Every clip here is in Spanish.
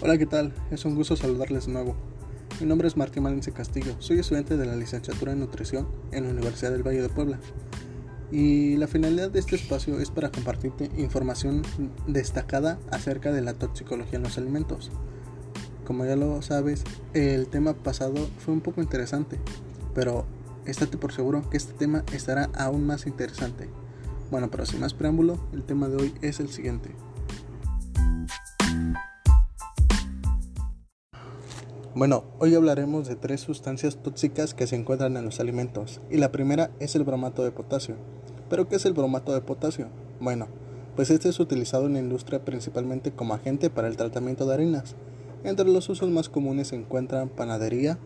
Hola, ¿qué tal? Es un gusto saludarles de nuevo. Mi nombre es Martín Malince Castillo, soy estudiante de la licenciatura en nutrición en la Universidad del Valle de Puebla. Y la finalidad de este espacio es para compartirte información destacada acerca de la toxicología en los alimentos. Como ya lo sabes, el tema pasado fue un poco interesante, pero estate por seguro que este tema estará aún más interesante. Bueno, pero sin más preámbulo, el tema de hoy es el siguiente. Bueno, hoy hablaremos de tres sustancias tóxicas que se encuentran en los alimentos, y la primera es el bromato de potasio. ¿Pero qué es el bromato de potasio? Bueno, pues este es utilizado en la industria principalmente como agente para el tratamiento de harinas. Entre los usos más comunes se encuentran panadería,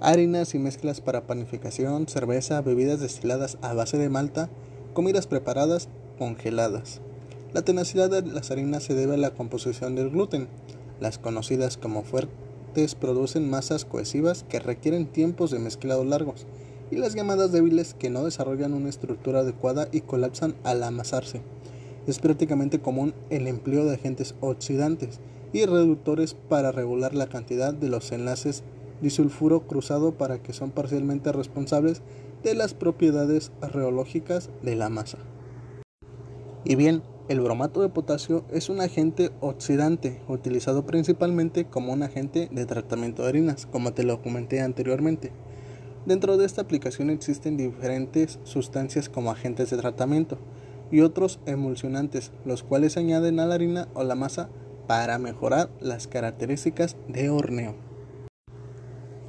harinas y mezclas para panificación, cerveza, bebidas destiladas a base de malta, comidas preparadas, congeladas. La tenacidad de las harinas se debe a la composición del gluten, las conocidas como fuertes producen masas cohesivas que requieren tiempos de mezclado largos y las llamadas débiles que no desarrollan una estructura adecuada y colapsan al amasarse. Es prácticamente común el empleo de agentes oxidantes y reductores para regular la cantidad de los enlaces disulfuro cruzado para que son parcialmente responsables de las propiedades reológicas de la masa. Y bien, el bromato de potasio es un agente oxidante utilizado principalmente como un agente de tratamiento de harinas, como te lo comenté anteriormente. Dentro de esta aplicación existen diferentes sustancias como agentes de tratamiento y otros emulsionantes, los cuales se añaden a la harina o la masa para mejorar las características de horneo.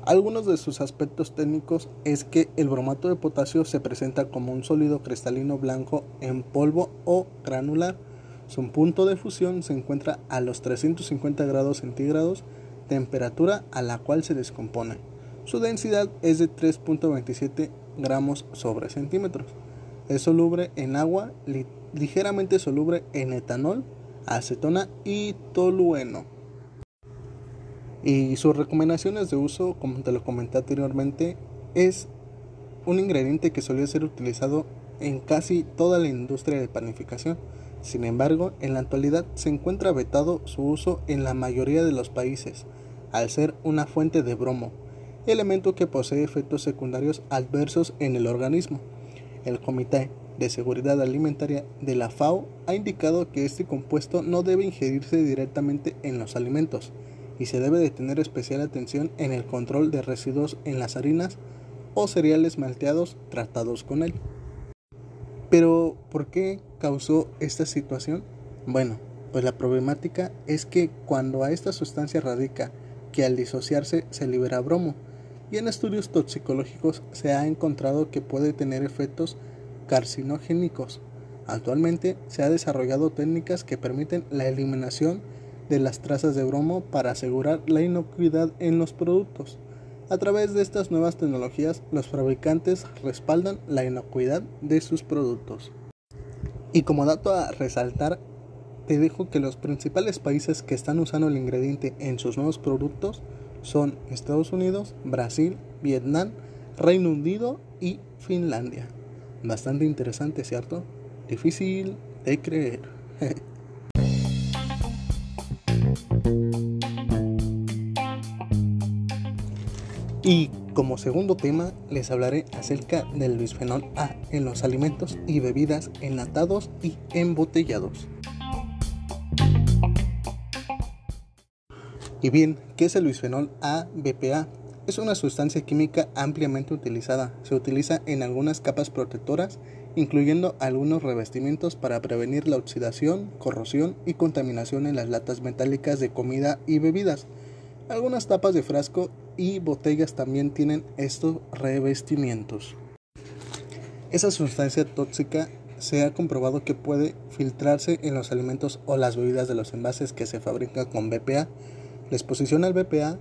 Algunos de sus aspectos técnicos es que el bromato de potasio se presenta como un sólido cristalino blanco en polvo o granular. Su punto de fusión se encuentra a los 350 grados centígrados, temperatura a la cual se descompone. Su densidad es de 3.27 gramos sobre centímetros. Es soluble en agua, ligeramente soluble en etanol, acetona y tolueno. Y sus recomendaciones de uso, como te lo comenté anteriormente, es un ingrediente que solía ser utilizado en casi toda la industria de panificación. Sin embargo, en la actualidad se encuentra vetado su uso en la mayoría de los países, al ser una fuente de bromo, elemento que posee efectos secundarios adversos en el organismo. El Comité de Seguridad Alimentaria de la FAO ha indicado que este compuesto no debe ingerirse directamente en los alimentos, y se debe de tener especial atención en el control de residuos en las harinas o cereales malteados tratados con él. Pero, ¿por qué causó esta situación? Bueno, pues la problemática es que cuando a esta sustancia radica que al disociarse se libera bromo, y en estudios toxicológicos se ha encontrado que puede tener efectos carcinogénicos. Actualmente se ha desarrollado técnicas que permiten la eliminación de las trazas de bromo para asegurar la inocuidad en los productos. A través de estas nuevas tecnologías, los fabricantes respaldan la inocuidad de sus productos. Y como dato a resaltar, te dejo que los principales países que están usando el ingrediente en sus nuevos productos son Estados Unidos, Brasil, Vietnam, Reino Unido y Finlandia. Bastante interesante, ¿cierto? Difícil de creer. Y como segundo tema les hablaré acerca del bisfenol A en los alimentos y bebidas enlatados y embotellados. Y bien, ¿qué es el bisfenol A BPA? Es una sustancia química ampliamente utilizada. Se utiliza en algunas capas protectoras, incluyendo algunos revestimientos para prevenir la oxidación, corrosión y contaminación en las latas metálicas de comida y bebidas. Algunas tapas de frasco y botellas también tienen estos revestimientos. Esa sustancia tóxica se ha comprobado que puede filtrarse en los alimentos o las bebidas de los envases que se fabrican con BPA. La exposición al BPA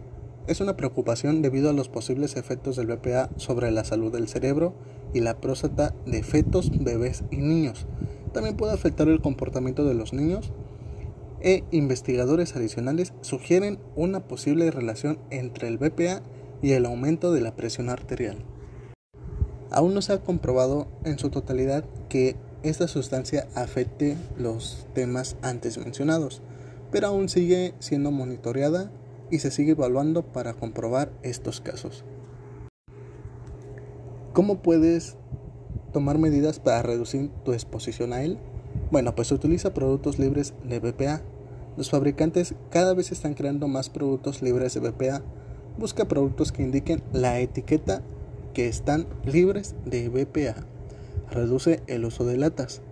es una preocupación debido a los posibles efectos del BPA sobre la salud del cerebro y la próstata de fetos, bebés y niños. También puede afectar el comportamiento de los niños e investigadores adicionales sugieren una posible relación entre el BPA y el aumento de la presión arterial. Aún no se ha comprobado en su totalidad que esta sustancia afecte los temas antes mencionados, pero aún sigue siendo monitoreada y se sigue evaluando para comprobar estos casos. ¿Cómo puedes tomar medidas para reducir tu exposición a él? Bueno, pues utiliza productos libres de BPA. Los fabricantes cada vez están creando más productos libres de BPA. Busca productos que indiquen la etiqueta que están libres de BPA. Reduce el uso de latas,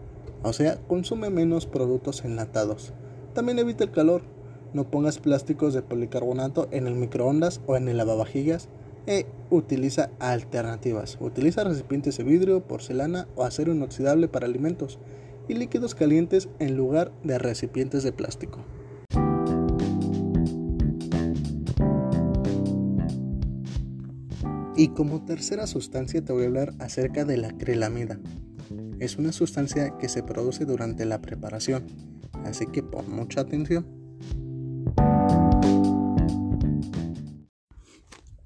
o sea, consume menos productos enlatados. También evita el calor. No pongas plásticos de policarbonato en el microondas o en el lavavajillas e utiliza alternativas. Utiliza recipientes de vidrio, porcelana o acero inoxidable para alimentos y líquidos calientes en lugar de recipientes de plástico. Y como tercera sustancia te voy a hablar acerca de la acrilamida. Es una sustancia que se produce durante la preparación, así que pon mucha atención.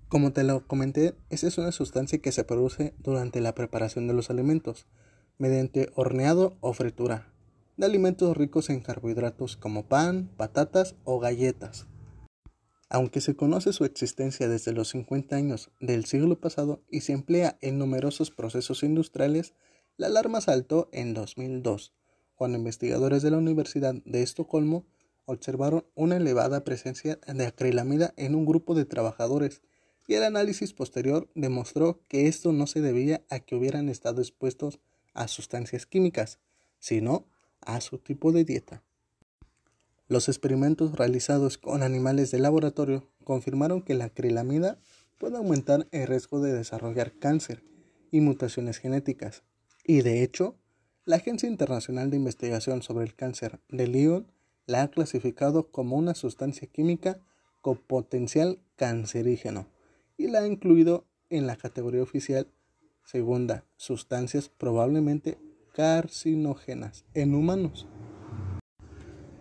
Como te lo comenté, esa es una sustancia que se produce durante la preparación de los alimentos, mediante horneado o fritura, de alimentos ricos en carbohidratos como pan, patatas o galletas. Aunque se conoce su existencia desde los 50 años del siglo pasado y se emplea en numerosos procesos industriales, la alarma saltó en 2002, cuando investigadores de la Universidad de Estocolmo observaron una elevada presencia de acrilamida en un grupo de trabajadores y el análisis posterior demostró que esto no se debía a que hubieran estado expuestos a sustancias químicas, sino a su tipo de dieta. Los experimentos realizados con animales de laboratorio confirmaron que la acrilamida puede aumentar el riesgo de desarrollar cáncer y mutaciones genéticas. Y de hecho, la Agencia Internacional de Investigación sobre el Cáncer de Lyon la ha clasificado como una sustancia química con potencial cancerígeno y la ha incluido en la categoría oficial segunda, sustancias probablemente carcinógenas en humanos.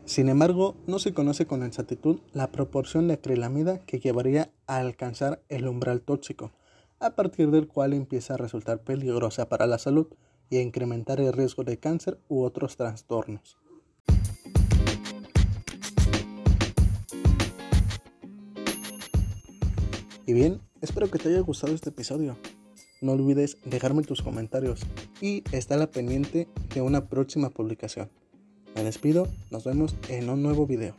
Sin embargo, no se conoce con exactitud la proporción de acrilamida que llevaría a alcanzar el umbral tóxico, a partir del cual empieza a resultar peligrosa para la salud y a incrementar el riesgo de cáncer u otros trastornos. Y bien, espero que te haya gustado este episodio. No olvides dejarme tus comentarios y estar la pendiente de una próxima publicación. Me despido, nos vemos en un nuevo video.